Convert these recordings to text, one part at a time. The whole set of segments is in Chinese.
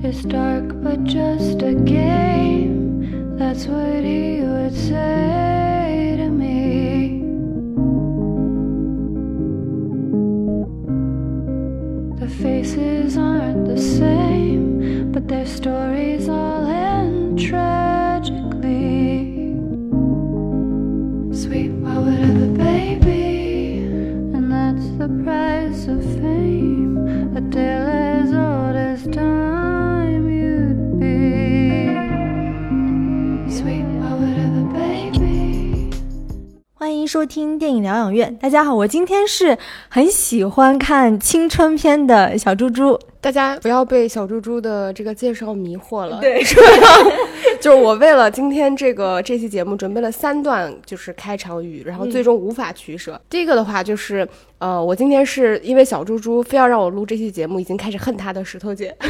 It's dark, but just a game. That's what he would say 收听电影疗养院。大家好，我今天是很喜欢看青春片的小猪猪。大家不要被小猪猪的这个介绍迷惑了。对，就是我为了今天这个这期节目准备了三段就是开场语，然后最终无法取舍。第一个的话就是，呃，我今天是因为小猪猪非要让我录这期节目，已经开始恨他的石头姐。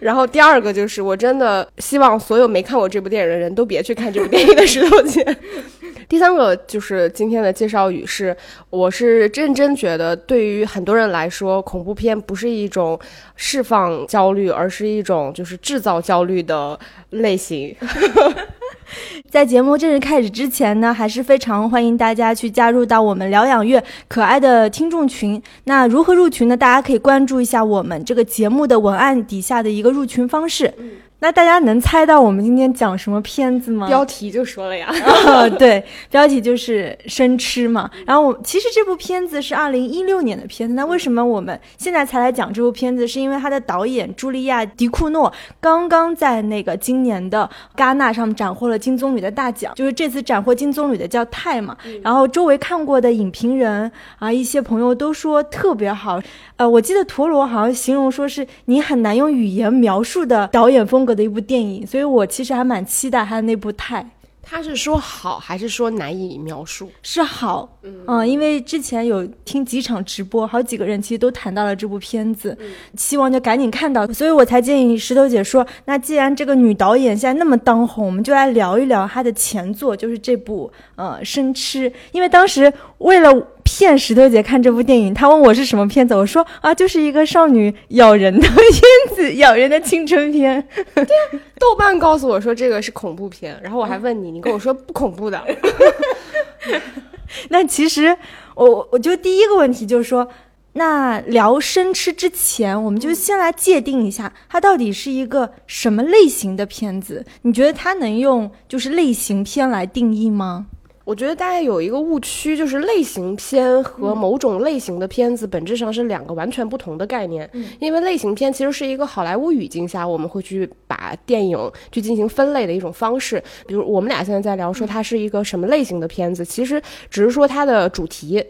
然后第二个就是，我真的希望所有没看过这部电影的人都别去看这部电影的石头姐。第三个就是今天的介绍语是，我是认真觉得，对于很多人来说，恐怖片不是一种释放焦虑，而是一种就是制造焦虑的类型。在节目正式开始之前呢，还是非常欢迎大家去加入到我们疗养院可爱的听众群。那如何入群呢？大家可以关注一下我们这个节目的文案底下的一个入群方式。那大家能猜到我们今天讲什么片子吗？标题就说了呀，哦，对，标题就是生吃嘛。然后我其实这部片子是二零一六年的片子，那为什么我们现在才来讲这部片子？是因为它的导演茱莉亚·迪库诺刚刚在那个今年的戛纳上斩获了金棕榈的大奖，就是这次斩获金棕榈的叫泰嘛。然后周围看过的影评人啊，一些朋友都说特别好。呃，我记得陀螺好像形容说是你很难用语言描述的导演风格的一部电影，所以我其实还蛮期待他的那部泰。他是说好还是说难以描述？是好，嗯、因为之前有听几场直播，好几个人其实都谈到了这部片子，希望就赶紧看到，所以我才建议石头姐说，那既然这个女导演现在那么当红，我们就来聊一聊她的前作，就是这部呃《生吃》，因为当时为了。骗石头姐看这部电影，她问我是什么片子，我说啊，就是一个少女咬人的 片子，咬人的青春片。豆瓣告诉我说这个是恐怖片，然后我还问你，你跟我说不恐怖的。那其实我我就第一个问题就是说，那聊生吃之前，我们就先来界定一下，它到底是一个什么类型的片子？你觉得它能用就是类型片来定义吗？我觉得大家有一个误区，就是类型片和某种类型的片子本质上是两个完全不同的概念。因为类型片其实是一个好莱坞语境下我们会去把电影去进行分类的一种方式。比如我们俩现在在聊说它是一个什么类型的片子，其实只是说它的主题。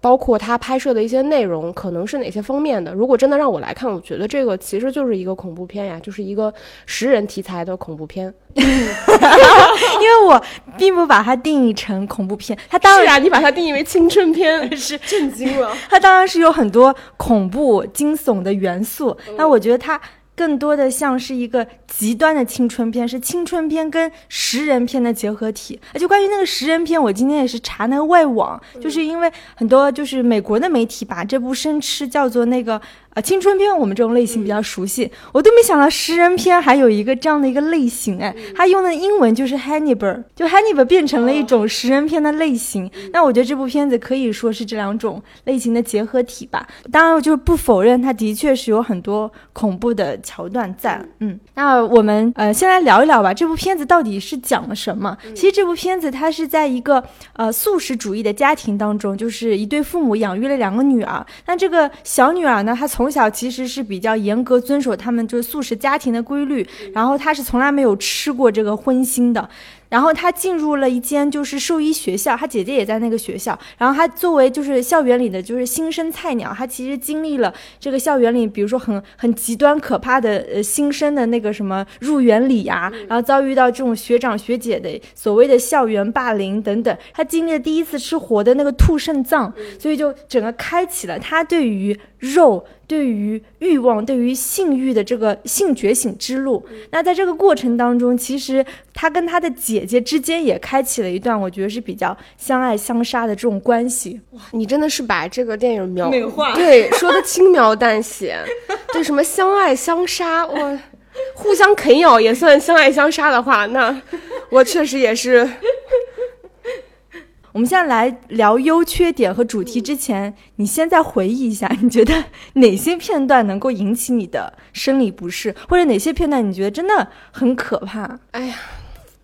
包括他拍摄的一些内容，可能是哪些方面的？如果真的让我来看，我觉得这个其实就是一个恐怖片呀，就是一个食人题材的恐怖片。因为我并不把它定义成恐怖片，它当然啊，你把它定义为青春片，是震惊了。它当然是有很多恐怖惊悚的元素，那我觉得它。更多的像是一个极端的青春片，是青春片跟食人片的结合体。而且关于那个食人片，我今天也是查那个外网，就是因为很多就是美国的媒体把这部《生吃》叫做那个呃青春片，我们这种类型比较熟悉，我都没想到食人片还有一个这样的一个类型。哎，它用的英文就是 Hannibal，就 Hannibal 变成了一种食人片的类型。那我觉得这部片子可以说是这两种类型的结合体吧。当然，我就是不否认它的确是有很多恐怖的桥段在。嗯，那我们呃先来聊一聊吧，这部片子到底是讲了什么？其实这部片子它是在一个呃素食主义的家庭当中，就是一对父母养育了两个女儿。那这个小女儿呢，她从从小其实是比较严格遵守他们就是素食家庭的规律，然后他是从来没有吃过这个荤腥的。然后他进入了一间就是兽医学校，他姐姐也在那个学校。然后他作为就是校园里的就是新生菜鸟，他其实经历了这个校园里，比如说很 很极端可怕的呃新生的那个什么入园礼啊、然后遭遇到这种学长学姐的所谓的校园霸凌等等。他经历了第一次吃活的那个兔肾脏，所以就整个开启了他对于肉。对于欲望、对于性欲的这个性觉醒之路，那在这个过程当中，其实他跟他的姐姐之间也开启了一段我觉得是比较相爱相杀的这种关系。哇你真的是把这个电影描美化对，说的轻描淡写。对什么相爱相杀，我互相啃咬也算相爱相杀的话，那我确实也是。我们现在来聊优缺点和主题之前，你先再回忆一下，你觉得哪些片段能够引起你的生理不适，或者哪些片段你觉得真的很可怕？哎呀。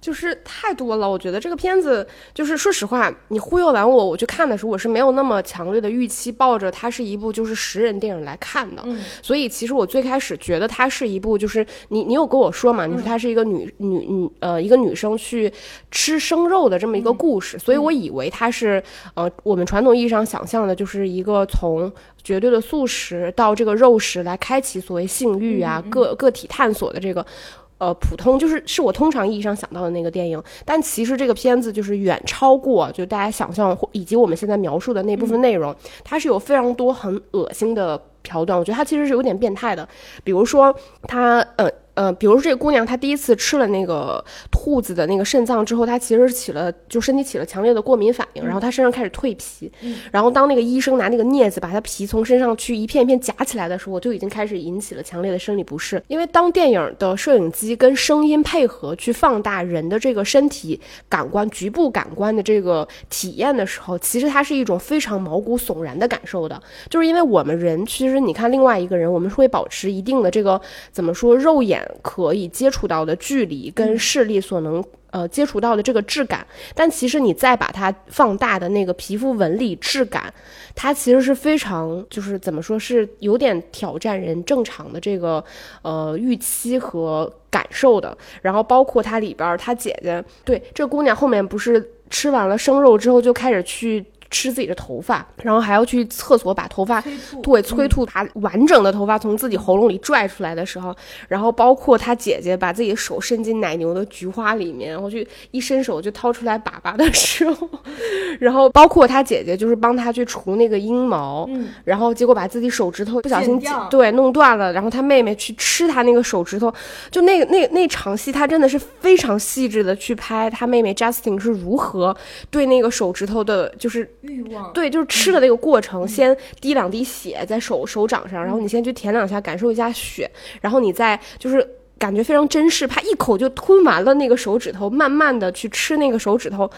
就是太多了，我觉得这个片子就是说实话，你忽悠完我，我去看的时候，我是没有那么强烈的预期，抱着它是一部就是十人电影来看的。嗯，所以其实我最开始觉得它是一部就是你你有跟我说嘛，你说它是一个女女女呃一个女生去吃生肉的这么一个故事，所以我以为它是呃我们传统意义上想象的就是一个从绝对的素食到这个肉食来开启所谓性欲啊个个体探索的这个。呃，普通就是是我通常意义上想到的那个电影，但其实这个片子就是远超过就大家想象以及我们现在描述的那部分内容，它是有非常多很恶心的桥段，我觉得它其实是有点变态的，比如说它呃。呃，比如说这个姑娘，她第一次吃了那个兔子的那个肾脏之后，她其实起了就身体起了强烈的过敏反应，然后她身上开始蜕皮。然后当那个医生拿那个镊子把她皮从身上去一片一片夹起来的时候，就已经开始引起了强烈的生理不适。因为当电影的摄影机跟声音配合去放大人的这个身体感官局部感官的这个体验的时候，其实它是一种非常毛骨悚然的感受的。就是因为我们人其实你看另外一个人，我们是会保持一定的这个怎么说肉眼。可以接触到的距离跟视力所能呃接触到的这个质感，但其实你再把它放大的那个皮肤纹理质感，它其实是非常就是怎么说是有点挑战人正常的这个呃预期和感受的。然后包括它里边，他姐姐对这姑娘后面不是吃完了生肉之后就开始去。吃自己的头发，然后还要去厕所把头发对催吐，把完整的头发从自己喉咙里拽出来的时候，然后包括他姐姐把自己的手伸进奶牛的菊花里面，然后去一伸手就掏出来粑粑的时候，然后包括他姐姐就是帮他去除那个阴毛，然后结果把自己手指头不小心对弄断了，然后他妹妹去吃他那个手指头，就那个那那场戏，他真的是非常细致的去拍他妹妹 Justin 是如何对那个手指头的，就是。欲望。对，就是吃的那个过程，先滴两滴血在手手掌上，然后你先去舔两下，感受一下血，然后你再就是感觉非常珍视，怕一口就吞完了那个手指头，慢慢的去吃那个手指头，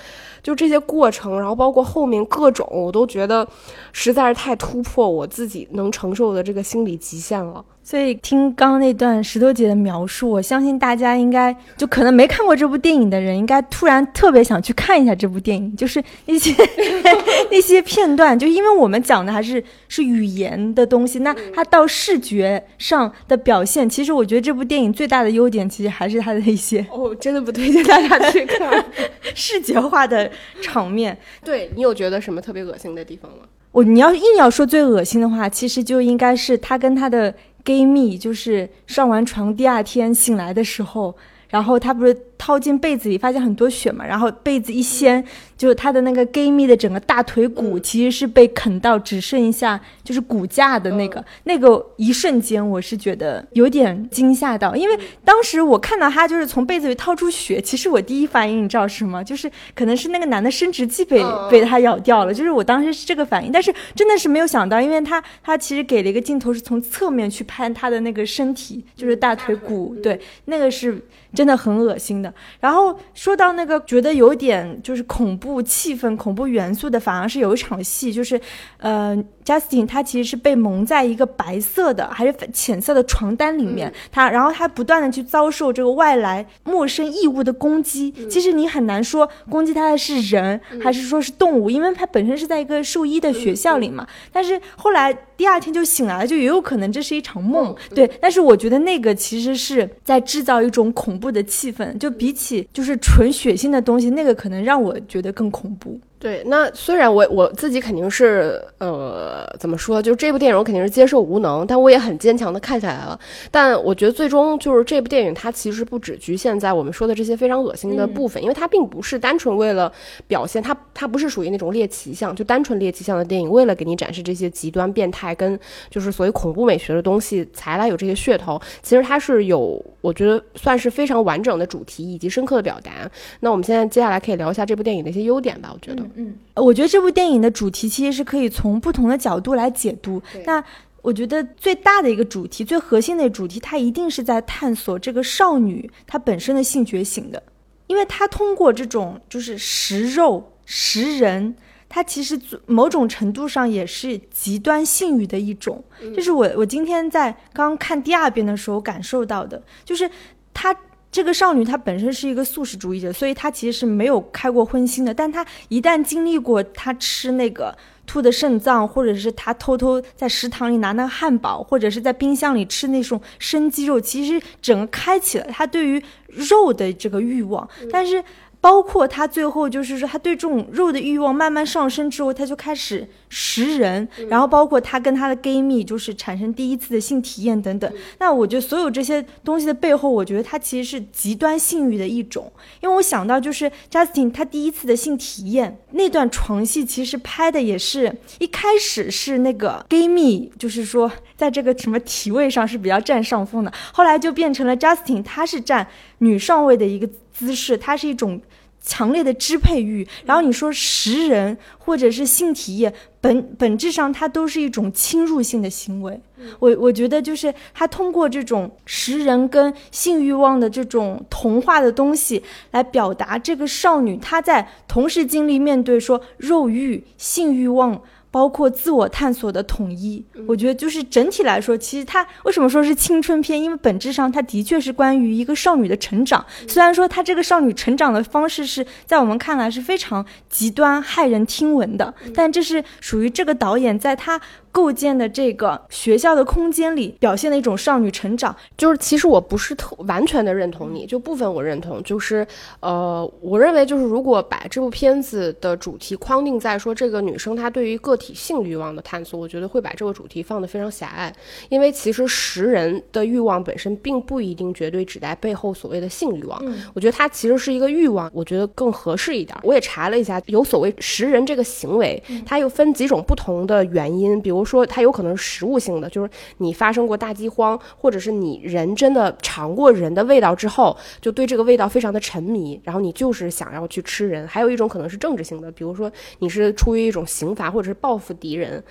就这些过程，然后包括后面各种，我都觉得实在是太突破我自己能承受的这个心理极限了。所以听刚刚那段石头姐的描述，我相信大家应该就可能没看过这部电影的人，应该突然特别想去看一下这部电影。就是那些 那些片段，就因为我们讲的还是是语言的东西，那它到视觉上的表现，其实我觉得这部电影最大的优点，其实还是它的一些哦，真的不推荐大家去看 视觉化的场面。对你有觉得什么特别恶心的地方吗？我你要硬要说最恶心的话，其实就应该是他跟他的。Gay 蜜就是上完床第二天醒来的时候，然后他不是。掏进被子里，发现很多血嘛，然后被子一掀，就是他的那个 gay 蜜的整个大腿骨其实是被啃到，只剩一下就是骨架的那个那个一瞬间，我是觉得有点惊吓到，因为当时我看到他就是从被子里掏出血，其实我第一反应你知道是什么？就是可能是那个男的生殖器被被他咬掉了，就是我当时是这个反应，但是真的是没有想到，因为他他其实给了一个镜头是从侧面去拍他的那个身体，就是大腿骨，对，那个是真的很恶心的。然后说到那个觉得有点就是恐怖气氛、恐怖元素的，反而是有一场戏，就是，呃，Justin 他其实是被蒙在一个白色的还是浅色的床单里面，他然后他不断的去遭受这个外来陌生异物的攻击。其实你很难说攻击他的是人还是说是动物，因为他本身是在一个兽医的学校里嘛。但是后来第二天就醒来了，就也有可能这是一场梦。对，但是我觉得那个其实是在制造一种恐怖的气氛，就。比起就是纯血腥的东西，那个可能让我觉得更恐怖。对，那虽然我我自己肯定是呃怎么说，就是这部电影我肯定是接受无能，但我也很坚强的看下来了。但我觉得最终就是这部电影它其实不只局限在我们说的这些非常恶心的部分，因为它并不是单纯为了表现它，它不是属于那种猎奇向，就单纯猎奇向的电影，为了给你展示这些极端变态跟就是所谓恐怖美学的东西才来有这些噱头。其实它是有，我觉得算是非常完整的主题以及深刻的表达。那我们现在接下来可以聊一下这部电影的一些优点吧，我觉得。嗯，我觉得这部电影的主题其实是可以从不同的角度来解读。那我觉得最大的一个主题、最核心的主题，它一定是在探索这个少女她本身的性觉醒的，因为她通过这种就是食肉食人，它其实某种程度上也是极端性欲的一种。就是我我今天在刚看第二遍的时候感受到的，就是她这个少女她本身是一个素食主义者，所以她其实是没有开过荤腥的，但她一旦经历过她吃那个。兔的肾脏，或者是她偷偷在食堂里拿那个汉堡，或者是在冰箱里吃那种生鸡肉，其实整个开启了她对于肉的这个欲望，但是。包括他最后就是说，他对这种肉的欲望慢慢上升之后，他就开始食人，然后包括他跟他的 gay 蜜就是产生第一次的性体验等等。那我觉得所有这些东西的背后，我觉得他其实是极端性欲的一种。因为我想到就是 Justin 他第一次的性体验那段床戏，其实拍的也是一开始是那个 gay 蜜，就是说在这个什么体位上是比较占上风的，后来就变成了 Justin 他是占女上位的一个。姿势，它是一种强烈的支配欲。然后你说食人或者是性体液，本本质上它都是一种侵入性的行为。我我觉得就是他通过这种食人跟性欲望的这种同化的东西，来表达这个少女她在同时经历面对说肉欲、性欲望。包括自我探索的统一，我觉得就是整体来说，其实它为什么说是青春片？因为本质上它的确是关于一个少女的成长。虽然说她这个少女成长的方式是在我们看来是非常极端、骇人听闻的，但这是属于这个导演在他。构建的这个学校的空间里表现的一种少女成长，就是其实我不是特完全的认同你，就部分我认同，就是呃，我认为就是如果把这部片子的主题框定在说这个女生她对于个体性欲望的探索，我觉得会把这个主题放得非常狭隘，因为其实食人的欲望本身并不一定绝对指代背后所谓的性欲望，我觉得它其实是一个欲望，我觉得更合适一点。我也查了一下，有所谓食人这个行为，它又分几种不同的原因，比如。说，它有可能是食物性的，就是你发生过大饥荒，或者是你人真的尝过人的味道之后，就对这个味道非常的沉迷，然后你就是想要去吃人。还有一种可能是政治性的，比如说你是出于一种刑罚或者是报复敌人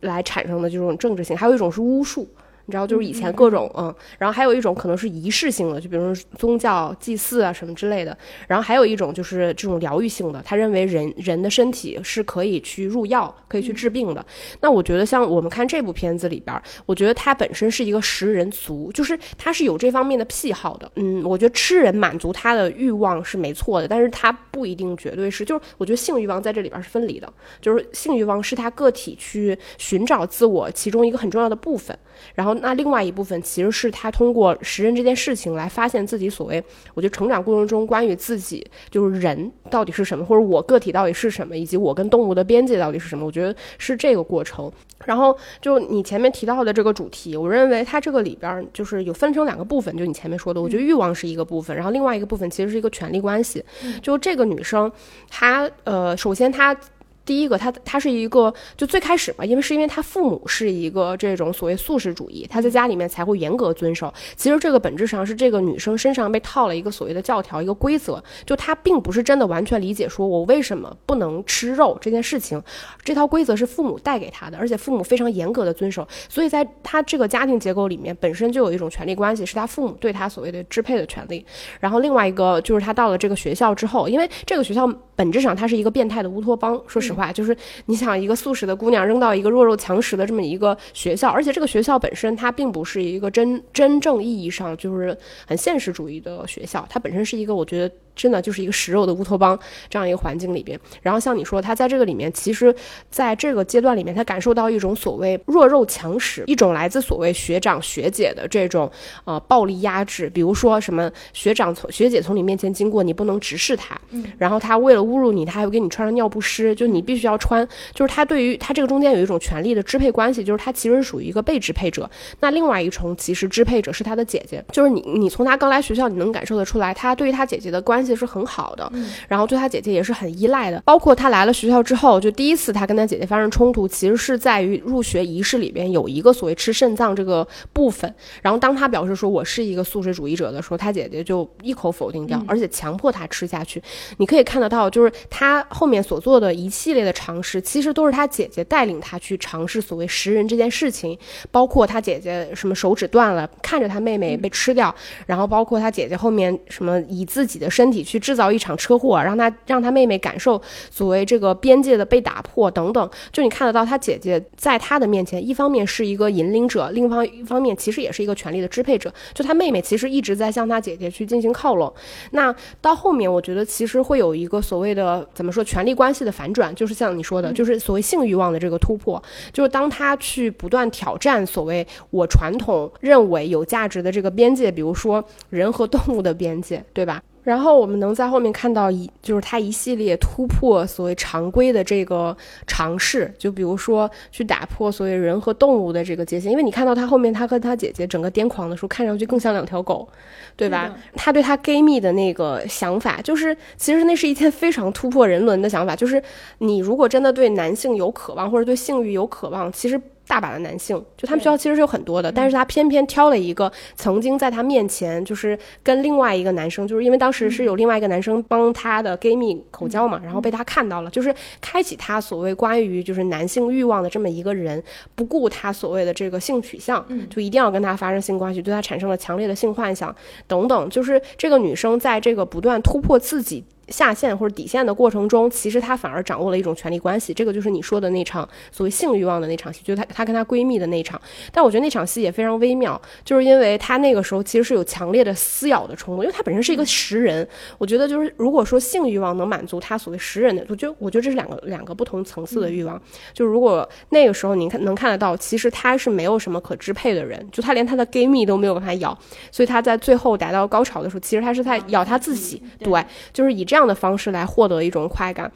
来产生的这种政治性。还有一种是巫术。你知道，就是以前各种嗯，然后还有一种可能是仪式性的，就比如说宗教祭祀啊什么之类的。然后还有一种就是这种疗愈性的，他认为人人的身体是可以去入药，可以去治病的。那我觉得像我们看这部片子里边，我觉得他本身是一个食人族，就是他是有这方面的癖好的。嗯，我觉得吃人满足他的欲望是没错的，但是他不一定绝对是，就是我觉得性欲望在这里边是分离的，就是性欲望是他个体去寻找自我其中一个很重要的部分。然后，那另外一部分其实是他通过食人这件事情来发现自己所谓，我觉得成长过程中关于自己就是人到底是什么，或者我个体到底是什么，以及我跟动物的边界到底是什么，我觉得是这个过程。然后就你前面提到的这个主题，我认为它这个里边就是有分成两个部分，就你前面说的，我觉得欲望是一个部分，然后另外一个部分其实是一个权力关系。就这个女生，她呃，首先她。第一个，他他是一个，就最开始嘛，因为是因为他父母是一个这种所谓素食主义，他在家里面才会严格遵守。其实这个本质上是这个女生身上被套了一个所谓的教条，一个规则，就她并不是真的完全理解说我为什么不能吃肉这件事情。这套规则是父母带给她的，而且父母非常严格的遵守，所以在她这个家庭结构里面本身就有一种权力关系，是她父母对她所谓的支配的权利。然后另外一个就是她到了这个学校之后，因为这个学校本质上它是一个变态的乌托邦，说实。话就是你想一个素食的姑娘扔到一个弱肉强食的这么一个学校，而且这个学校本身它并不是一个真真正意义上就是很现实主义的学校，它本身是一个我觉得。真的就是一个食肉的乌托邦这样一个环境里边，然后像你说，他在这个里面，其实在这个阶段里面，他感受到一种所谓弱肉强食，一种来自所谓学长学姐的这种呃暴力压制。比如说什么学长从学姐从你面前经过，你不能直视他，然后他为了侮辱你，他还会给你穿上尿不湿，就你必须要穿。就是他对于他这个中间有一种权力的支配关系，就是他其实属于一个被支配者。那另外一重其实支配者是他的姐姐，就是你你从他刚来学校，你能感受得出来，他对于他姐姐的关。系是很好的，然后对他姐姐也是很依赖的。包括他来了学校之后，就第一次他跟他姐姐发生冲突，其实是在于入学仪式里边有一个所谓吃肾脏这个部分。然后当他表示说我是一个素食主义者的时候，他姐姐就一口否定掉，而且强迫他吃下去。你可以看得到，就是他后面所做的一系列的尝试，其实都是他姐姐带领他去尝试所谓食人这件事情，包括他姐姐什么手指断了，看着他妹妹被吃掉，然后包括他姐姐后面什么以自己的身体去制造一场车祸，让他让他妹妹感受所谓这个边界的被打破等等，就你看得到他姐姐在他的面前，一方面是一个引领者，另一方一方面其实也是一个权力的支配者，就他妹妹其实一直在向他姐姐去进行靠拢。那到后面，我觉得其实会有一个所谓的怎么说权力关系的反转，就是像你说的，就是所谓性欲望的这个突破，就是当他去不断挑战所谓我传统认为有价值的这个边界，比如说人和动物的边界，对吧？然后我们能在后面看到一，就是他一系列突破所谓常规的这个尝试，就比如说去打破所谓人和动物的这个界限，因为你看到他后面他和他姐姐整个癫狂的时候，看上去更像两条狗，对吧？他对他 gay 蜜的那个想法，就是其实那是一件非常突破人伦的想法，就是你如果真的对男性有渴望，或者对性欲有渴望，其实。大把的男性，就他们学校其实是有很多的，但是他偏偏挑了一个曾经在他面前就是跟另外一个男生，就是因为当时是有另外一个男生帮他的 gay 蜜口交嘛，然后被他看到了，就是开启他所谓关于就是男性欲望的这么一个人，不顾他所谓的这个性取向，就一定要跟他发生性关系，对他产生了强烈的性幻想等等，就是这个女生在这个不断突破自己。下线或者底线的过程中，其实她反而掌握了一种权力关系，这个就是你说的那场所谓性欲望的那场戏，就是她她跟她闺蜜的那场。但我觉得那场戏也非常微妙，就是因为她那个时候其实是有强烈的撕咬的冲动，因为她本身是一个食人。我觉得就是如果说性欲望能满足她所谓食人的，我觉得我觉得这是两个两个不同层次的欲望。就如果那个时候你看能看得到，其实她是没有什么可支配的人，就她连她的闺蜜都没有办法咬，所以她在最后达到高潮的时候，其实她是在咬她自己。对，就是以这样样的方式来获得一种快感。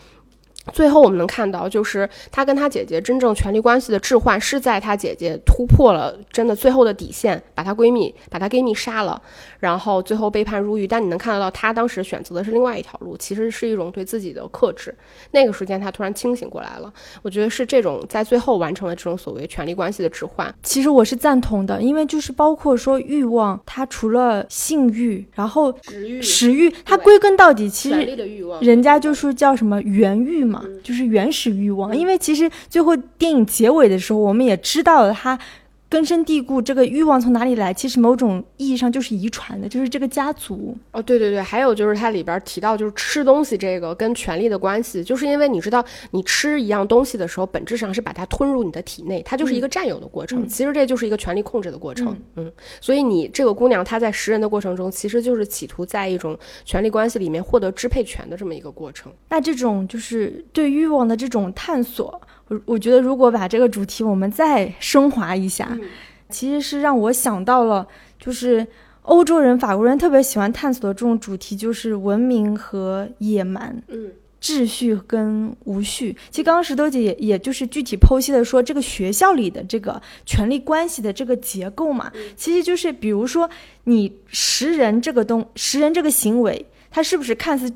最后我们能看到，就是他跟他姐姐真正权力关系的置换，是在他姐姐突破了真的最后的底线，把她闺蜜把她闺蜜杀了，然后最后被判入狱。但你能看得到，她当时选择的是另外一条路，其实是一种对自己的克制。那个时间，她突然清醒过来了。我觉得是这种在最后完成了这种所谓权力关系的置换。其实我是赞同的，因为就是包括说欲望，它除了性欲，然后食欲，食欲，它归根到底其实人家就是叫什么原欲嘛，就是原始欲望。因为其实最后电影结尾的时候，我们也知道了他根深蒂固这个欲望从哪里来，其实某种意义上就是遗传的，就是这个家族。哦，对对对，还有就是它里边提到就是吃东西这个跟权力的关系，就是因为你知道你吃一样东西的时候，本质上是把它吞入你的体内，它就是一个占有的过程。嗯其实这就是一个权力控制的过程。嗯，所以你这个姑娘她在食人的过程中，其实就是企图在一种权力关系里面获得支配权的这么一个过程。那这种就是对欲望的这种探索，我我觉得如果把这个主题我们再升华一下，嗯。其实是让我想到了，就是欧洲人、法国人特别喜欢探索的这种主题，就是文明和野蛮。嗯。秩序跟无序，其实刚刚石头姐也也就是具体剖析的说，这个学校里的这个权力关系的这个结构嘛，其实就是比如说你食人这个东食人这个行为，它是不是看似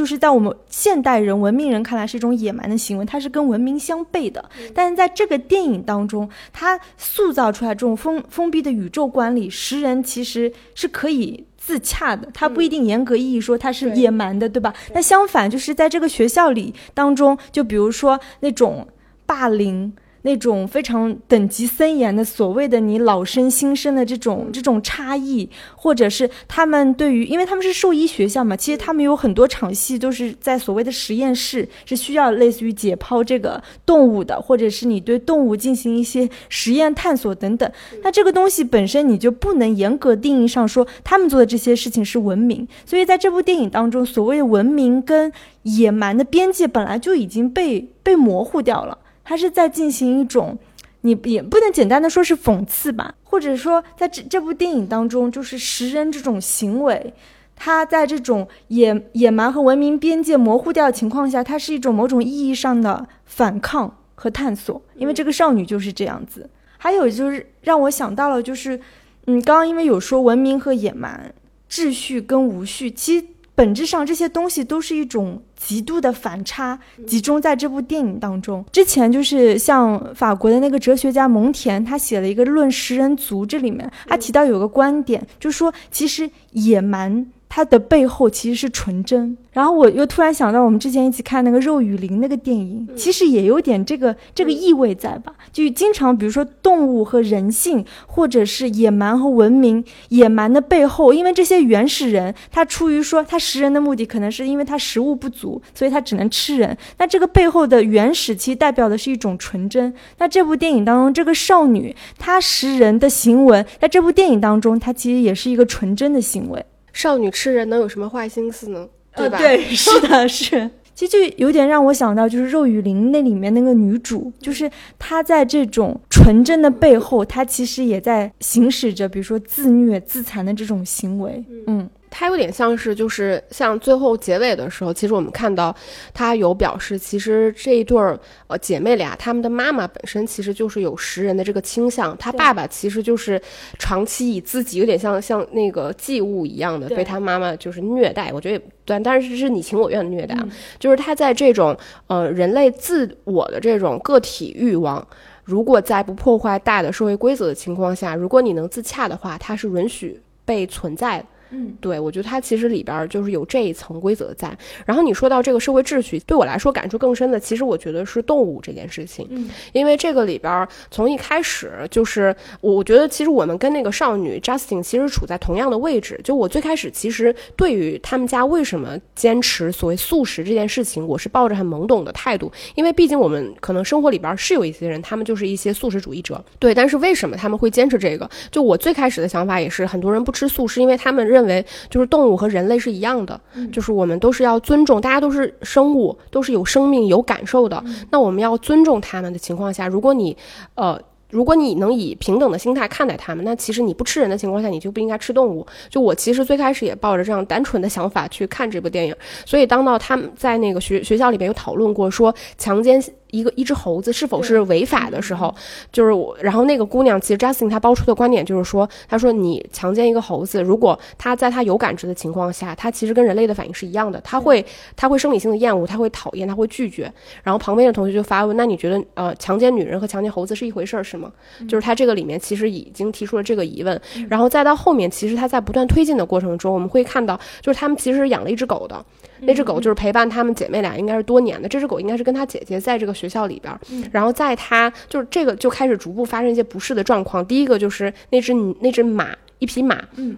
就是在我们现代人文明人看来是一种野蛮的行为，它是跟文明相悖的。但是在这个电影当中，它塑造出来这种封封闭的宇宙观里，食人其实是可以自洽的，它不一定严格意义说它是野蛮的，对吧？那相反，就是在这个学校里当中，就比如说那种霸凌。那种非常等级森严的所谓的你老生新生的这种这种差异，或者是他们对于，因为他们是兽医学校嘛，其实他们有很多场戏都是在所谓的实验室，是需要类似于解剖这个动物的，或者是你对动物进行一些实验探索等等。那这个东西本身你就不能严格定义上说他们做的这些事情是文明，所以在这部电影当中，所谓的文明跟野蛮的边界本来就已经被被模糊掉了。它是在进行一种，你也不能简单的说是讽刺吧，或者说在这这部电影当中，就是食人这种行为，它在这种野野蛮和文明边界模糊掉的情况下，它是一种某种意义上的反抗和探索，因为这个少女就是这样子。还有就是让我想到了，就是嗯，刚刚因为有说文明和野蛮、秩序跟无序，其实本质上这些东西都是一种极度的反差，集中在这部电影当中。之前就是像法国的那个哲学家蒙田，他写了一个《论食人族》，这里面他提到有个观点，就是说其实野蛮。它的背后其实是纯真。然后我又突然想到，我们之前一起看那个肉与灵那个电影，其实也有点这个这个意味在吧？就经常比如说动物和人性，或者是野蛮和文明，野蛮的背后，因为这些原始人他出于说他食人的目的，可能是因为他食物不足，所以他只能吃人。那这个背后的原始，其实代表的是一种纯真。那这部电影当中，这个少女她食人的行为，在这部电影当中，她其实也是一个纯真的行为。少女吃人能有什么坏心思呢？对吧？对，是的，是。其实就有点让我想到，就是《肉与灵》那里面那个女主，就是她在这种纯真的背后，她其实也在行使着，比如说自虐、自残的这种行为。嗯。它有点像是，就是像最后结尾的时候，其实我们看到，他有表示，其实这一对儿呃姐妹俩，他们的妈妈本身其实就是有食人的这个倾向，他爸爸其实就是长期以自己有点像像那个祭物一样的被他妈妈就是虐待，我觉得也对，但是是你情我愿的虐待，就是他在这种呃人类自我的这种个体欲望，如果在不破坏大的社会规则的情况下，如果你能自洽的话，它是允许被存在的。嗯，对，我觉得它其实里边就是有这一层规则在。然后你说到这个社会秩序，对我来说感触更深的，其实我觉得是动物这件事情。嗯，因为这个里边从一开始就是，我觉得其实我们跟那个少女 Justin 其实处在同样的位置。就我最开始其实对于他们家为什么坚持所谓素食这件事情，我是抱着很懵懂的态度。因为毕竟我们可能生活里边是有一些人，他们就是一些素食主义者。对，但是为什么他们会坚持这个？就我最开始的想法也是，很多人不吃素是因为他们认。认为就是动物和人类是一样的，就是我们都是要尊重，大家都是生物，都是有生命、有感受的。那我们要尊重他们的情况下，如果你，呃，如果你能以平等的心态看待他们，那其实你不吃人的情况下，你就不应该吃动物。就我其实最开始也抱着这样单纯的想法去看这部电影，所以当到他们在那个学学校里边有讨论过说强奸。一个一只猴子是否是违法的时候，就是我，然后那个姑娘其实 Justin 她抛出的观点就是说，她说你强奸一个猴子，如果他在他有感知的情况下，他其实跟人类的反应是一样的，他会他会生理性的厌恶，他会讨厌，他会拒绝。然后旁边的同学就发问，那你觉得呃强奸女人和强奸猴子是一回事儿是吗？就是他这个里面其实已经提出了这个疑问，然后再到后面，其实他在不断推进的过程中，我们会看到，就是他们其实养了一只狗的。那只狗就是陪伴她们姐妹俩，应该是多年的。这只狗应该是跟她姐姐在这个学校里边，然后在他就是这个就开始逐步发生一些不适的状况。第一个就是那只那只马，一匹马，嗯。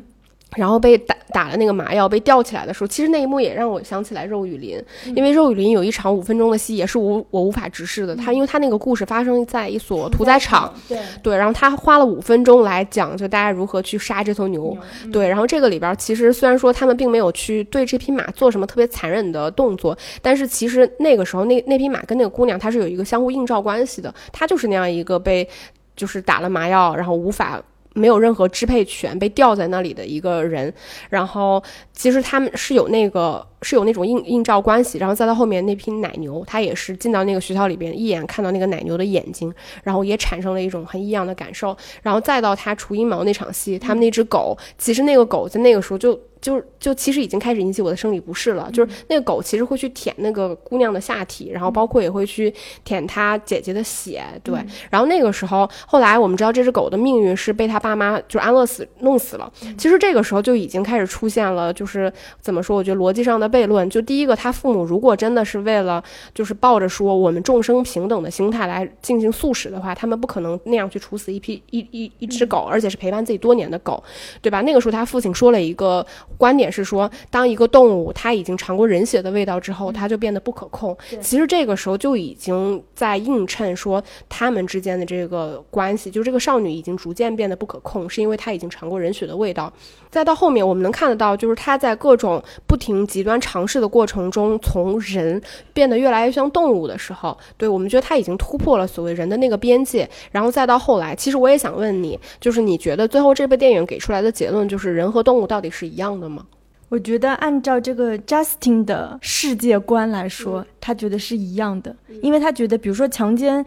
然后被打打了那个麻药，被吊起来的时候，其实那一幕也让我想起来《肉雨林》，因为《肉雨林》有一场五分钟的戏，也是无我无法直视的。他因为他那个故事发生在一所屠宰场，对对，然后他花了五分钟来讲，就大家如何去杀这头牛，对。然后这个里边其实虽然说他们并没有去对这匹马做什么特别残忍的动作，但是其实那个时候那那匹马跟那个姑娘她是有一个相互映照关系的，她就是那样一个被就是打了麻药，然后无法。没有任何支配权，被吊在那里的一个人，然后其实他们是有那个是有那种映映照关系，然后再到后面那批奶牛，它也是进到那个学校里边，一眼看到那个奶牛的眼睛，然后也产生了一种很异样的感受，然后再到他除阴毛那场戏，他们那只狗，其实那个狗在那个时候就。就就其实已经开始引起我的生理不适了，就是那个狗其实会去舔那个姑娘的下体，然后包括也会去舔她姐姐的血，对。然后那个时候，后来我们知道这只狗的命运是被他爸妈就安乐死弄死了。其实这个时候就已经开始出现了，就是怎么说？我觉得逻辑上的悖论。就第一个，他父母如果真的是为了就是抱着说我们众生平等的心态来进行素食的话，他们不可能那样去处死一批一一一只狗，而且是陪伴自己多年的狗，对吧？那个时候他父亲说了一个。观点是说，当一个动物它已经尝过人血的味道之后，它就变得不可控。其实这个时候就已经在映衬说他们之间的这个关系，就这个少女已经逐渐变得不可控，是因为她已经尝过人血的味道。再到后面，我们能看得到，就是她在各种不停极端尝试的过程中，从人变得越来越像动物的时候，对我们觉得他已经突破了所谓人的那个边界。然后再到后来，其实我也想问你，就是你觉得最后这部电影给出来的结论，就是人和动物到底是一样的吗？我觉得按照这个 Justin 的世界观来说，他觉得是一样的，因为他觉得，比如说强奸，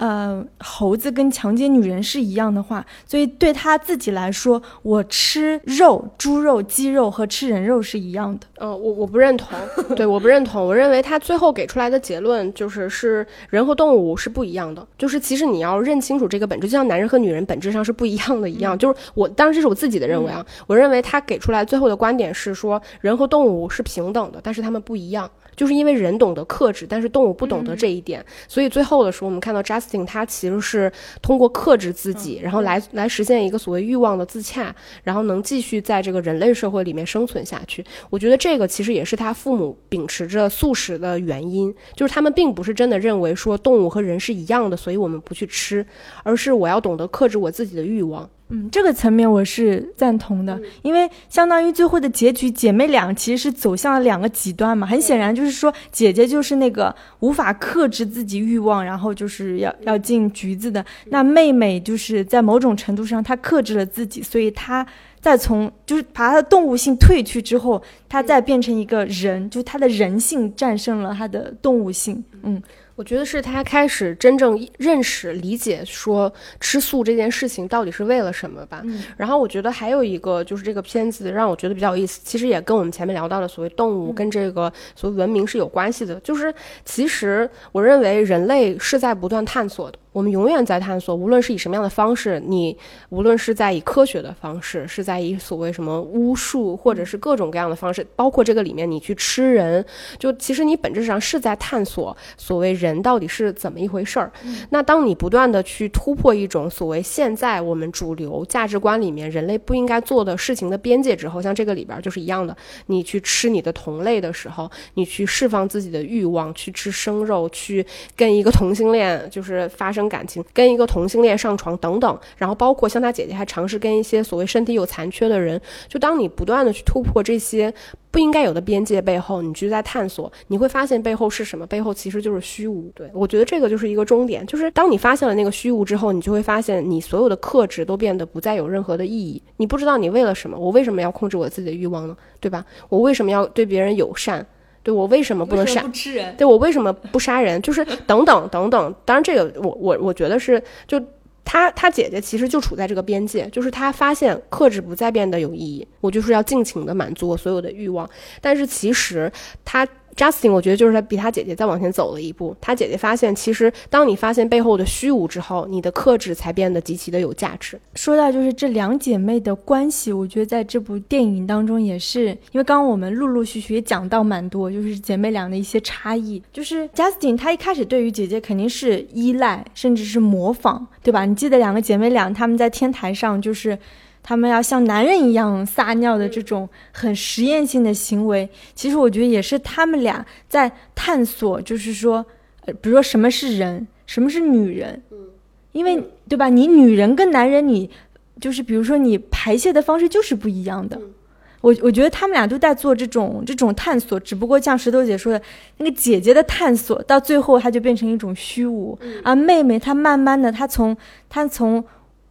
呃，猴子跟强奸女人是一样的话，所以对他自己来说，我吃肉、猪肉、鸡肉和吃人肉是一样的。嗯，我我不认同，对，我不认同。我认为他最后给出来的结论就是是人和动物是不一样的，就是其实你要认清楚这个本质，就像男人和女人本质上是不一样的一样。就是我当然这是我自己的认为啊，我认为他给出来最后的观点是说人和动物是平等的，但是他们不一样。就是因为人懂得克制，但是动物不懂得这一点，所以最后的时候，我们看到 Justin 他其实是通过克制自己，然后来来实现一个所谓欲望的自洽，然后能继续在这个人类社会里面生存下去。我觉得这个其实也是他父母秉持着素食的原因，就是他们并不是真的认为说动物和人是一样的，所以我们不去吃，而是我要懂得克制我自己的欲望。嗯，这个层面我是赞同的，因为相当于最后的结局，姐妹俩其实是走向了两个极端嘛。很显然，就是说姐姐就是那个无法克制自己欲望，然后就是要要进局子的；那妹妹就是在某种程度上她克制了自己，所以她再从就是把她的动物性褪去之后，她再变成一个人，就她的人性战胜了她的动物性。嗯。我觉得是他开始真正认识、理解说吃素这件事情到底是为了什么吧。然后我觉得还有一个就是这个片子让我觉得比较有意思，其实也跟我们前面聊到的所谓动物跟这个所谓文明是有关系的。就是其实我认为人类是在不断探索的。我们永远在探索，无论是以什么样的方式，你无论是在以科学的方式，是在以所谓什么巫术，或者是各种各样的方式，包括这个里面你去吃人，就其实你本质上是在探索所谓人到底是怎么一回事儿。那当你不断的去突破一种所谓现在我们主流价值观里面人类不应该做的事情的边界之后，像这个里边就是一样的，你去吃你的同类的时候，你去释放自己的欲望，去吃生肉，去跟一个同性恋就是发生。生感情，跟一个同性恋上床等等，然后包括像他姐姐还尝试跟一些所谓身体有残缺的人，就当你不断的去突破这些不应该有的边界背后，你就在探索，你会发现背后是什么？背后其实就是虚无。对我觉得这个就是一个终点，就是当你发现了那个虚无之后，你就会发现你所有的克制都变得不再有任何的意义。你不知道你为了什么，我为什么要控制我自己的欲望呢？对吧？我为什么要对别人友善？对我为什么不能杀？对我为什么不杀人？就是 等等等等。当然，这个我我我觉得是，就他他姐姐其实就处在这个边界，就是他发现克制不再变得有意义，我就是要尽情的满足我所有的欲望。但是其实他。Justin，我觉得就是他比他姐姐再往前走了一步。他姐姐发现，其实当你发现背后的虚无之后，你的克制才变得极其的有价值。说到就是这两姐妹的关系，我觉得在这部电影当中也是，因为刚刚我们陆陆续续也讲到蛮多，就是姐妹俩的一些差异。就是 Justin，他一开始对于姐姐肯定是依赖，甚至是模仿，对吧？你记得两个姐妹俩她们在天台上就是。他们要像男人一样撒尿的这种很实验性的行为，其实我觉得也是他们俩在探索，就是说，呃，比如说什么是人，什么是女人，因为对吧？你女人跟男人，你就是比如说你排泄的方式就是不一样的。我我觉得他们俩都在做这种这种探索，只不过像石头姐说的，那个姐姐的探索到最后，她就变成一种虚无，而妹妹她慢慢的，她从她从。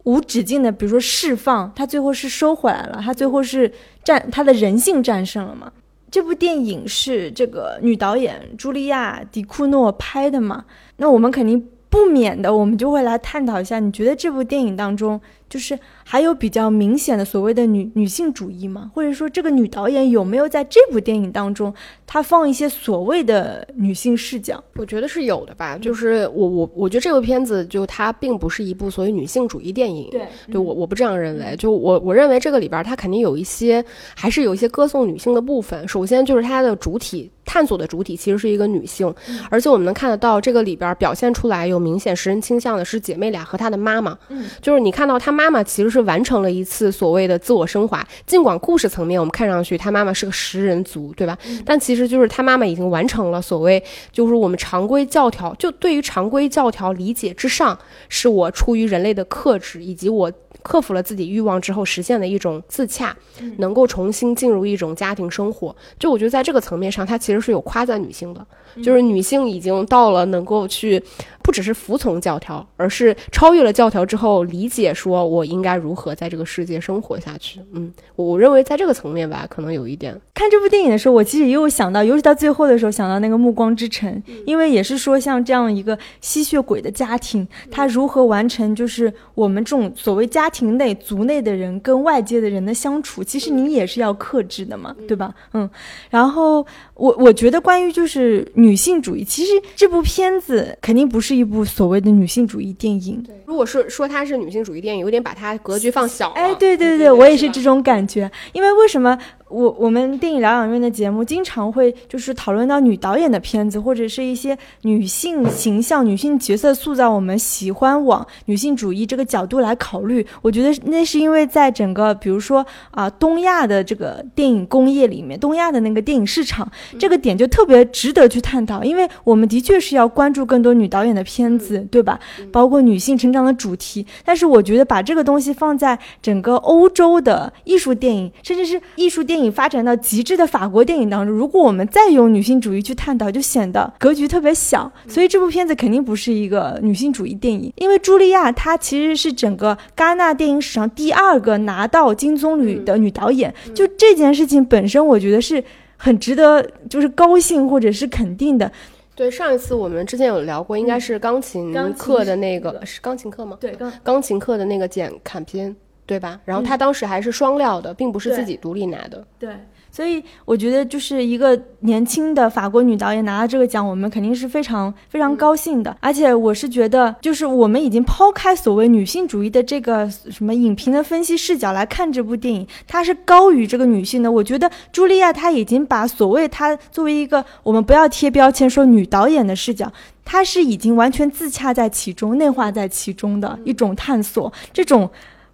无止境的，比如说释放，他最后是收回来了，他最后是战，他的人性战胜了嘛？这部电影是这个女导演茱莉亚·迪库诺拍的嘛？那我们肯定不免的，我们就会来探讨一下，你觉得这部电影当中，就是还有比较明显的所谓的女女性主义吗？或者说，这个女导演有没有在这部电影当中？她放一些所谓的女性视角，我觉得是有的吧。就是我我我觉得这部片子就它并不是一部所谓女性主义电影。对，对我我不这样认为。就我我认为这个里边它肯定有一些还是有一些歌颂女性的部分。首先就是它的主体探索的主体其实是一个女性，而且我们能看得到这个里边表现出来有明显食人倾向的是姐妹俩和她的妈妈。嗯，就是你看到她妈妈妈其实是完成了一次所谓的自我升华，尽管故事层面我们看上去他妈妈是个食人族，对吧？但其实。实就是他妈妈已经完成了所谓，就是我们常规教条，就对于常规教条理解之上，是我出于人类的克制，以及我克服了自己欲望之后实现的一种自洽，能够重新进入一种家庭生活。就我觉得在这个层面上，它其实是有夸赞女性的，就是女性已经到了能够去不只是服从教条，而是超越了教条之后，理解说我应该如何在这个世界生活下去。嗯，我认为在这个层面吧，可能有一点。看这部电影的时候，我其实也有想到，尤其到最后的时候，想到那个《暮光之城》，因为也是说像这样一个吸血鬼的家庭，他如何完成就是我们这种所谓家庭内族内的人跟外界的人的相处，其实你也是要克制的嘛，对吧？嗯，然后我我觉得关于就是女性主义，其实这部片子肯定不是一部所谓的女性主义电影。如果说说它是女性主义电影，有点把它格局放小了。哎，对对对对，我也是这种感觉。因为为什么我我们电影疗养院的节目经常会就是讨论到女导演的片子，或者是一些女性形象、女性角色塑造，我们喜欢往女性主义这个角度来考虑。我觉得那是因为在整个比如说啊东亚的这个电影工业里面，东亚的那个电影市场这个点就特别值得去探讨，因为我们的确是要关注更多女导演的片子，对吧？包括女性成长的主题。但是我觉得把这个东西放在整个欧洲的艺术电影，甚至是艺术电影发展到极致的法国电影当中，如果我们再用女性主义去探讨，就显得格局特别小。所以这部片子肯定不是一个女性主义电影，因为茱莉亚她其实是整个戛纳电影史上第二个拿到金棕榈的女导演。就这件事情本身，我觉得是很值得就是高兴或者是肯定的。对，上一次我们之前有聊过，应该是钢琴课的那个是钢琴课吗？对，钢钢琴课的那个简坎拼，对吧？然后他当时还是双料的，并不是自己独立拿的。对，所以我觉得就是一个年轻的法国女导演拿了这个奖，我们肯定是非常非常高兴的。而且我是觉得，就是我们已经抛开所谓女性主义的这个什么影评的分析视角来看这部电影，它是高于这个女性的。我觉得茱莉亚她已经把所谓她作为一个我们不要贴标签说女导演的视角。她是已经完全自洽在其中、内化在其中的一种探索，这种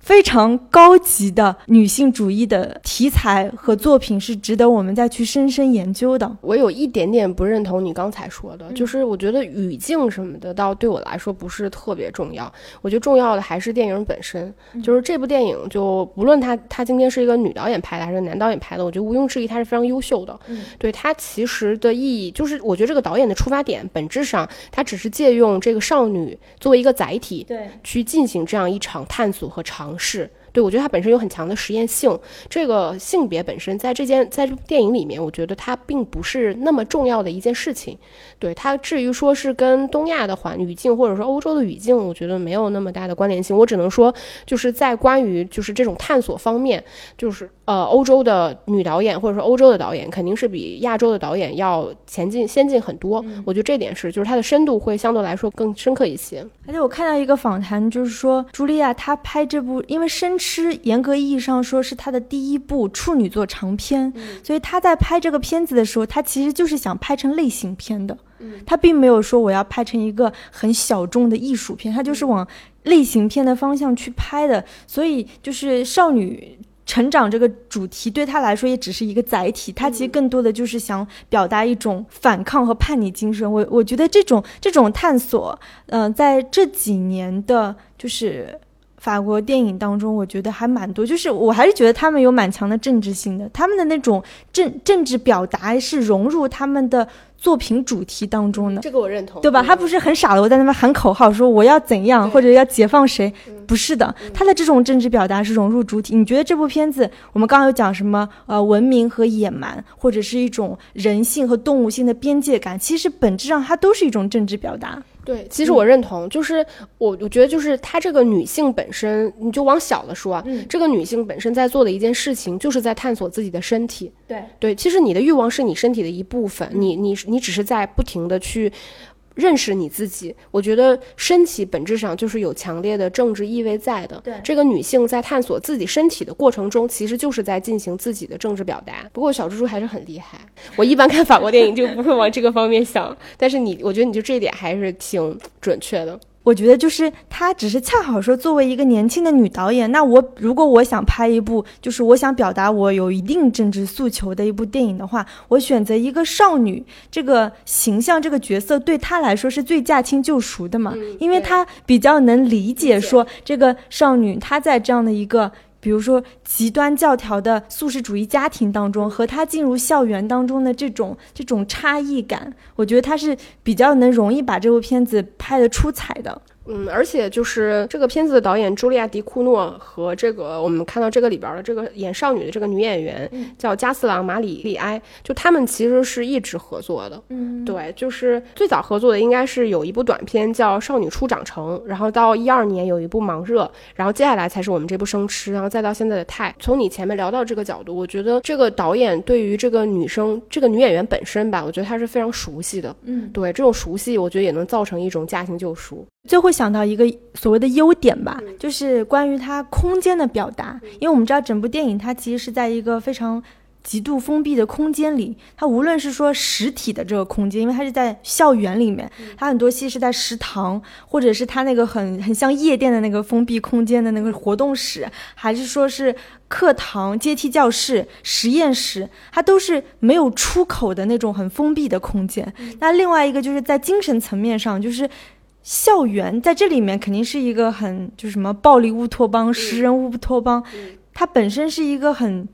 非常高级的女性主义的题材和作品是值得我们再去深深研究的。我有一点点不认同你刚才说的，就是我觉得语境什么的，倒对我来说不是特别重要。我觉得重要的还是电影本身，就是这部电影，就不论它它今天是一个女导演拍的还是男导演拍的，我觉得毋庸置疑它是非常优秀的。对它其实的意义，就是我觉得这个导演的出发点本质上，他只是借用这个少女作为一个载体，对，去进行这样一场探索和尝是对我觉得它本身有很强的实验性，这个性别本身在这件在这部电影里面，我觉得它并不是那么重要的一件事情。对它至于说是跟东亚的环语境或者说欧洲的语境，我觉得没有那么大的关联性。我只能说，就是在关于就是这种探索方面，就是呃欧洲的女导演或者说欧洲的导演，肯定是比亚洲的导演要前进先进很多。我觉得这点是，就是它的深度会相对来说更深刻一些。而且我看到一个访谈，就是说茱莉亚她拍这部，因为生吃严格意义上说是他的第一部处女作长片，所以他在拍这个片子的时候，他其实就是想拍成类型片的。他并没有说我要拍成一个很小众的艺术片，他就是往类型片的方向去拍的。所以就是少女。成长这个主题对他来说也只是一个载体，他其实更多的就是想表达一种反抗和叛逆精神。我我觉得这种这种探索，嗯、在这几年的，就是法国电影当中，我觉得还蛮多。就是我还是觉得他们有蛮强的政治性的，他们的那种政政治表达是融入他们的作品主题当中的。这个我认同，对吧？他不是很傻的，我在那边喊口号说我要怎样，或者要解放谁，不是的。他的这种政治表达是融入主体。你觉得这部片子，我们刚刚有讲什么？呃，文明和野蛮，或者是一种人性和动物性的边界感，其实本质上它都是一种政治表达。对，其实我认同，就是我我觉得就是她这个女性本身，你就往小了说啊，嗯这个女性本身在做的一件事情，就是在探索自己的身体。对对，其实你的欲望是你身体的一部分，你你你只是在不停的去。认识你自己，我觉得身体本质上就是有强烈的政治意味在的。对这个女性在探索自己身体的过程中，其实就是在进行自己的政治表达。不过小蜘蛛还是很厉害，我一般看法国电影就不会往这个方面想，但是你，我觉得你就这一点还是挺准确的。我觉得就是她只是恰好说，作为一个年轻的女导演，那我如果我想拍一部，就是我想表达我有一定政治诉求的一部电影的话，我选择一个少女这个形象这个角色，对她来说是最驾轻就熟的嘛，因为她比较能理解说这个少女她在这样的一个。比如说极端教条的素食主义家庭当中，和他进入校园当中的这种这种差异感，我觉得他是比较能容易把这部片子拍得出彩的。嗯，而且就是这个片子的导演茱莉亚·迪库诺和这个我们看到这个里边的这个演少女的这个女演员叫加斯朗·马里利埃，就他们其实是一直合作的。嗯，对，就是最早合作的应该是有一部短片叫《少女初长成》，然后到一二年有一部《盲热》，然后接下来才是我们这部《生吃》，然后再到现在的《泰》。从你前面聊到这个角度，我觉得这个导演对于这个女生，这个女演员本身吧，我觉得她是非常熟悉的。嗯，对，这种熟悉，我觉得也能造成一种驾轻就熟。最后想到一个所谓的优点吧，就是关于它空间的表达。因为我们知道整部电影它其实是在一个非常极度封闭的空间里，它无论是说实体的这个空间，因为它是在校园里面，它很多戏是在食堂，或者是它那个很很像夜店的那个封闭空间的那个活动室，还是说是课堂、阶梯教室、实验室，它都是没有出口的那种很封闭的空间。那另外一个就是在精神层面上，就是。校园在这里面肯定是一个很就是什么暴力乌托邦、食人乌托邦，它本身是一个很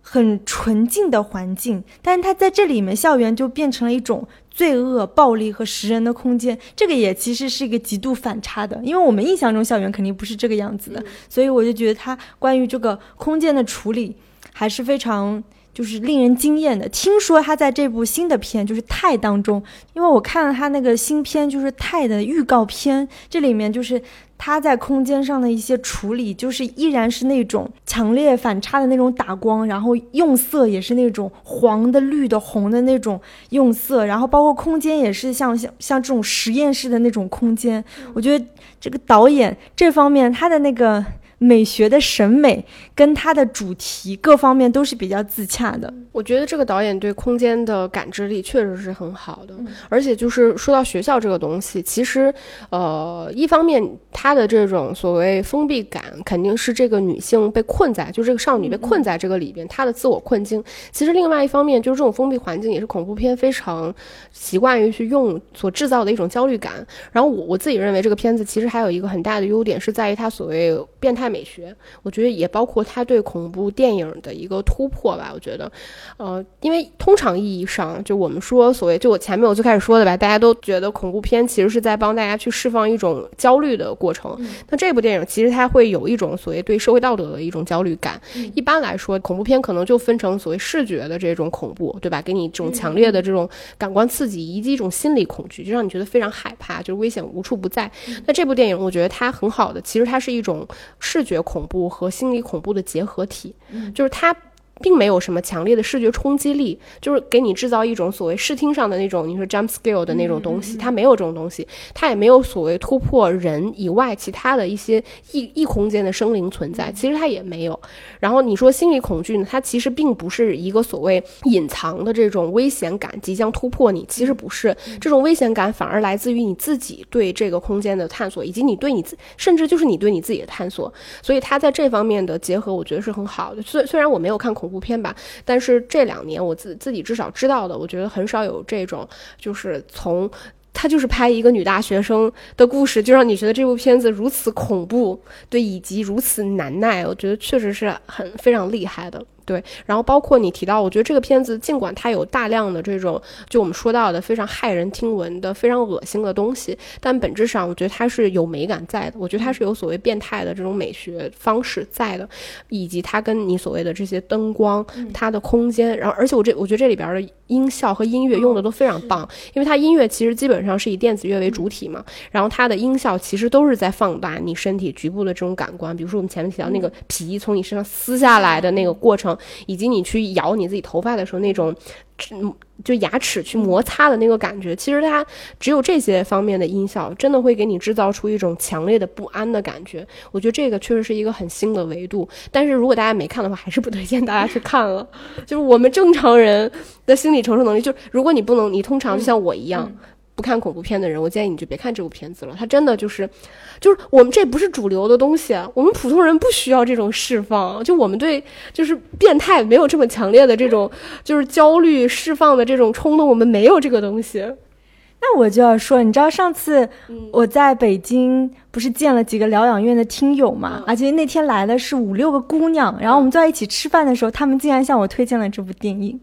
很纯净的环境，但是它在这里面校园就变成了一种罪恶、暴力和食人的空间。这个也其实是一个极度反差的，因为我们印象中校园肯定不是这个样子的，所以我就觉得它关于这个空间的处理还是非常。就是令人惊艳的。听说他在这部新的片，就是《泰》当中，因为我看了他那个新片，就是《泰》的预告片，这里面就是他在空间上的一些处理，就是依然是那种强烈反差的那种打光，然后用色也是那种黄的、绿的、红的那种用色，然后包括空间也是像像像这种实验室的那种空间。我觉得这个导演这方面他的那个。美学的审美跟它的主题各方面都是比较自洽的。我觉得这个导演对空间的感知力确实是很好的，而且就是说到学校这个东西，其实，呃，一方面他的这种所谓封闭感，肯定是这个女性被困在，就这个少女被困在这个里边，她的自我困境。其实另外一方面，就是这种封闭环境也是恐怖片非常习惯于去用所制造的一种焦虑感。然后我我自己认为，这个片子其实还有一个很大的优点，是在于它所谓变态。美学，我觉得也包括他对恐怖电影的一个突破吧。我觉得，呃，因为通常意义上，就我们说所谓，就我前面我最开始说的吧，大家都觉得恐怖片其实是在帮大家去释放一种焦虑的过程。那这部电影其实它会有一种所谓对社会道德的一种焦虑感。一般来说，恐怖片可能就分成所谓视觉的这种恐怖，对吧？给你这种强烈的这种感官刺激，以及一种心理恐惧，就让你觉得非常害怕，就是危险无处不在。那这部电影，我觉得它很好的，其实它是一种视。视觉恐怖和心理恐怖的结合体，就是它。并没有什么强烈的视觉冲击力，就是给你制造一种所谓视听上的那种你说 jump scale 的那种东西，它没有这种东西，它也没有所谓突破人以外其他的一些异异空间的生灵存在，其实它也没有。然后你说心理恐惧呢，它其实并不是一个所谓隐藏的这种危险感即将突破你，其实不是，这种危险感反而来自于你自己对这个空间的探索，以及你对你自甚至就是你对你自己的探索，所以它在这方面的结合，我觉得是很好的。虽虽然我没有看恐。怖片吧，但是这两年我自自己至少知道的，我觉得很少有这种，就是从他就是拍一个女大学生的故事，就让你觉得这部片子如此恐怖，对，以及如此难耐，我觉得确实是很非常厉害的。对，然后包括你提到，我觉得这个片子尽管它有大量的这种，就我们说到的非常骇人听闻的、非常恶心的东西，但本质上我觉得它是有美感在的。我觉得它是有所谓变态的这种美学方式在的，以及它跟你所谓的这些灯光、它的空间，然后而且我这我觉得这里边的音效和音乐用的都非常棒，因为它音乐其实基本上是以电子乐为主体嘛，然后它的音效其实都是在放大你身体局部的这种感官，比如说我们前面提到那个皮从你身上撕下来的那个过程。以及你去咬你自己头发的时候，那种，就牙齿去摩擦的那个感觉，其实它只有这些方面的音效，真的会给你制造出一种强烈的不安的感觉。我觉得这个确实是一个很新的维度。但是如果大家没看的话，还是不推荐大家去看了。就是我们正常人的心理承受能力，就是如果你不能，你通常就像我一样。不看恐怖片的人，我建议你就别看这部片子了。它真的就是，就是我们这不是主流的东西，我们普通人不需要这种释放。就我们对就是变态没有这么强烈的这种就是焦虑释放的这种冲动，我们没有这个东西。那我就要说，你知道上次我在北京不是见了几个疗养院的听友嘛？而且那天来的是五六个姑娘，然后我们在一起吃饭的时候，他们竟然向我推荐了这部电影。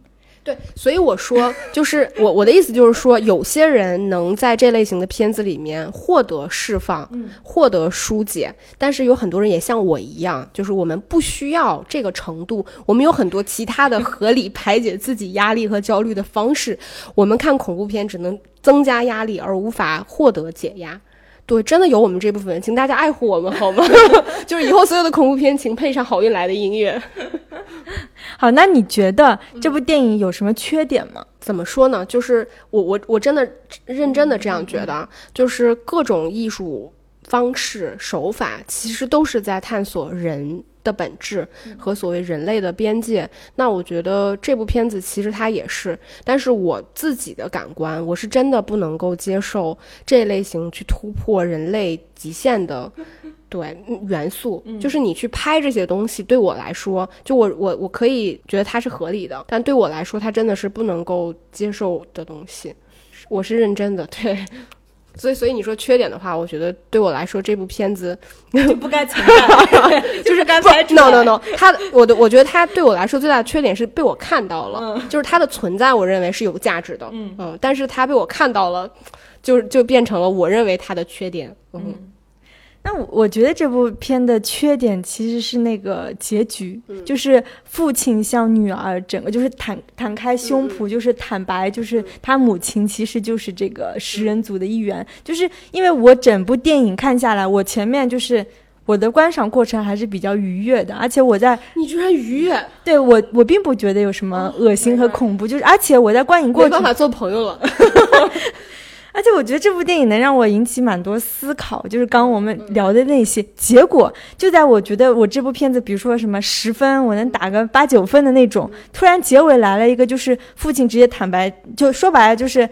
对，所以我说，就是我我的意思就是说，有些人能在这类型的片子里面获得释放，获得疏解，但是有很多人也像我一样，就是我们不需要这个程度，我们有很多其他的合理 排解自己压力和焦虑的方式。我们看恐怖片只能增加压力，而无法获得解压。对，真的有我们这部分人，请大家爱护我们好吗？就是以后所有的恐怖片，请配上好运来的音乐。好，那你觉得这部电影有什么缺点吗？怎么说呢？就是我我我真的认真的这样觉得，就是各种艺术方式手法，其实都是在探索人。的本质和所谓人类的边界，那我觉得这部片子其实它也是，但是我自己的感官，我是真的不能够接受这类型去突破人类极限的，对元素，就是你去拍这些东西，对我来说，就我我我可以觉得它是合理的，但对我来说，它真的是不能够接受的东西，我是认真的，对。所以，所以你说缺点的话，我觉得对我来说，这部片子就不该存在，就是刚才 no no no，他我的我觉得他对我来说最大的缺点是被我看到了，就是它的存在，我认为是有价值的，嗯。嗯，但是它被我看到了，就就变成了我认为它的缺点，嗯。那我我觉得这部片的缺点其实是那个结局，就是父亲向女儿整个就是坦坦开胸脯，就是坦白，就是他母亲其实就是这个食人族的一员。就是因为我整部电影看下来，我前面就是我的观赏过程还是比较愉悦的，而且我在你居然愉悦，对我我并不觉得有什么恶心和恐怖，就是而且我在观影过程没办法做朋友了。而且我觉得这部电影能让我引起蛮多思考，就是刚我们聊的那些结果，就在我觉得我这部片子，比如说什么十分，我能打个八九分的那种，突然结尾来了一个，就是父亲直接坦白，就说白了就是。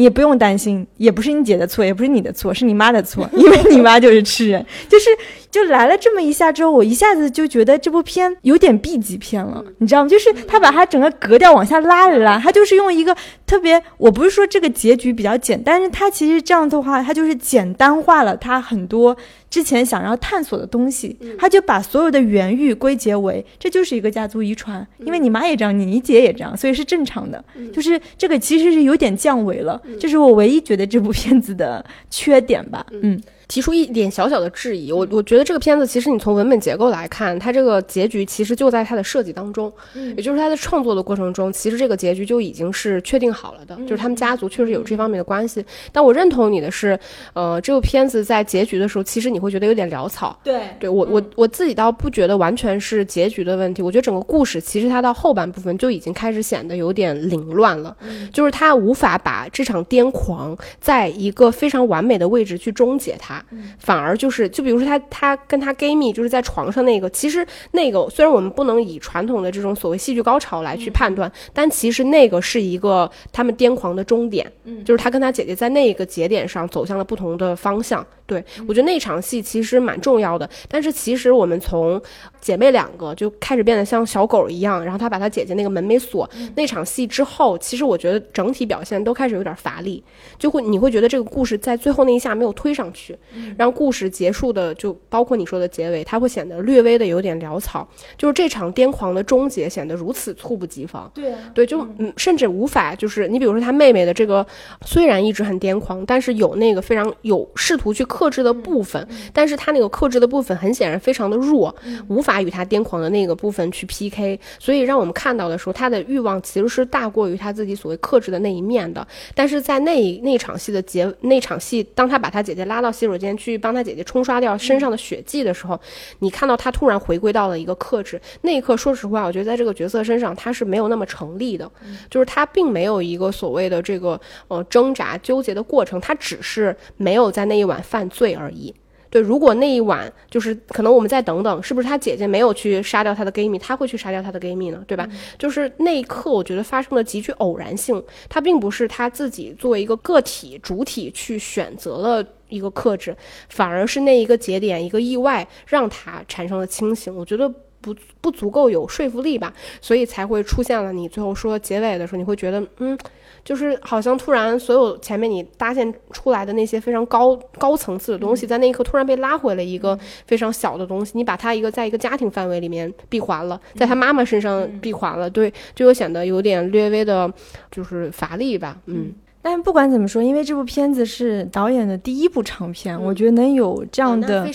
你也不用担心，也不是你姐的错，也不是你的错，是你妈的错，因为你妈就是吃人，就是就来了这么一下之后，我一下子就觉得这部片有点 B 级片了，你知道吗？就是他把它整个格调往下拉了拉，他就是用一个特别，我不是说这个结局比较简单，但是他其实这样的话，他就是简单化了他很多。之前想要探索的东西，他就把所有的原欲归结为这就是一个家族遗传，因为你妈也这样，你你姐也这样，所以是正常的。就是这个其实是有点降维了，这是我唯一觉得这部片子的缺点吧。嗯。提出一点小小的质疑，我我觉得这个片子其实你从文本结构来看，它这个结局其实就在它的设计当中，也就是它的创作的过程中，其实这个结局就已经是确定好了的，就是他们家族确实有这方面的关系。但我认同你的是，呃，这部片子在结局的时候，其实你会觉得有点潦草。对，对我我我自己倒不觉得完全是结局的问题，我觉得整个故事其实它到后半部分就已经开始显得有点凌乱了，就是它无法把这场癫狂在一个非常完美的位置去终结它。反而就是，就比如说他他跟他 gay 蜜，就是在床上那个，其实那个虽然我们不能以传统的这种所谓戏剧高潮来去判断，但其实那个是一个他们癫狂的终点，嗯，就是他跟他姐姐在那个节点上走向了不同的方向。对我觉得那场戏其实蛮重要的，但是其实我们从姐妹两个就开始变得像小狗一样，然后她把她姐姐那个门没锁那场戏之后，其实我觉得整体表现都开始有点乏力，就会你会觉得这个故事在最后那一下没有推上去。让故事结束的，就包括你说的结尾，它会显得略微的有点潦草。就是这场癫狂的终结显得如此猝不及防。对对，就嗯，甚至无法就是你比如说他妹妹的这个，虽然一直很癫狂，但是有那个非常有试图去克制的部分，但是他那个克制的部分很显然非常的弱，无法与他癫狂的那个部分去 PK。所以让我们看到的时候，他的欲望其实是大过于他自己所谓克制的那一面的。但是在那那场戏的结那场戏，当他把他姐姐拉到洗手间。去帮他姐姐冲刷掉身上的血迹的时候，你看到他突然回归到了一个克制那一刻。说实话，我觉得在这个角色身上他是没有那么成立的，就是他并没有一个所谓的这个呃挣扎纠结的过程，他只是没有在那一晚犯罪而已。对，如果那一晚就是可能我们再等等，是不是他姐姐没有去杀掉他的 gay 蜜，他会去杀掉他的 gay 蜜呢？对吧？就是那一刻，我觉得发生了极具偶然性，他并不是他自己作为一个个体主体去选择了一个克制，反而是那一个节点一个意外让他产生了清醒。我觉得。不不足够有说服力吧，所以才会出现了你最后说结尾的时候，你会觉得嗯，就是好像突然所有前面你搭建出来的那些非常高高层次的东西，在那一刻突然被拉回了一个非常小的东西，你把它一个在一个家庭范围里面闭环了，在他妈妈身上闭环了，对，就会显得有点略微的，就是乏力吧，嗯。但不管怎么说，因为这部片子是导演的第一部长片，我觉得能有这样的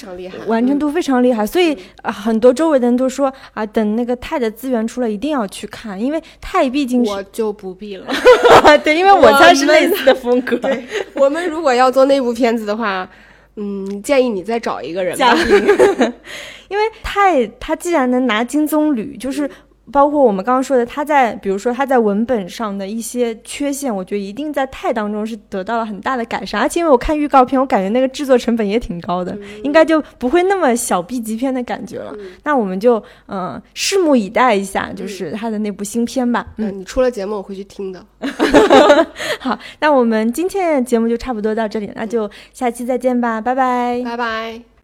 完成度非常厉害，所以啊，很多周围的人都说啊，等那个泰的资源出来，一定要去看，因为泰毕竟是我就不必了，对，因为我才是类似的风格。对，我们如果要做那部片子的话，嗯，建议你再找一个人吧，因为泰他既然能拿金棕榈，就是。包括我们刚刚说的，他在比如说他在文本上的一些缺陷，我觉得一定在泰当中是得到了很大的改善。而且因为我看预告片，我感觉那个制作成本也挺高的，应该就不会那么小 B 级片的感觉了。那我们就嗯拭目以待一下，就是他的那部新片吧。嗯，你出了节目我会去听的。好，那我们今天的节目就差不多到这里，那就下期再见吧，拜拜，拜拜。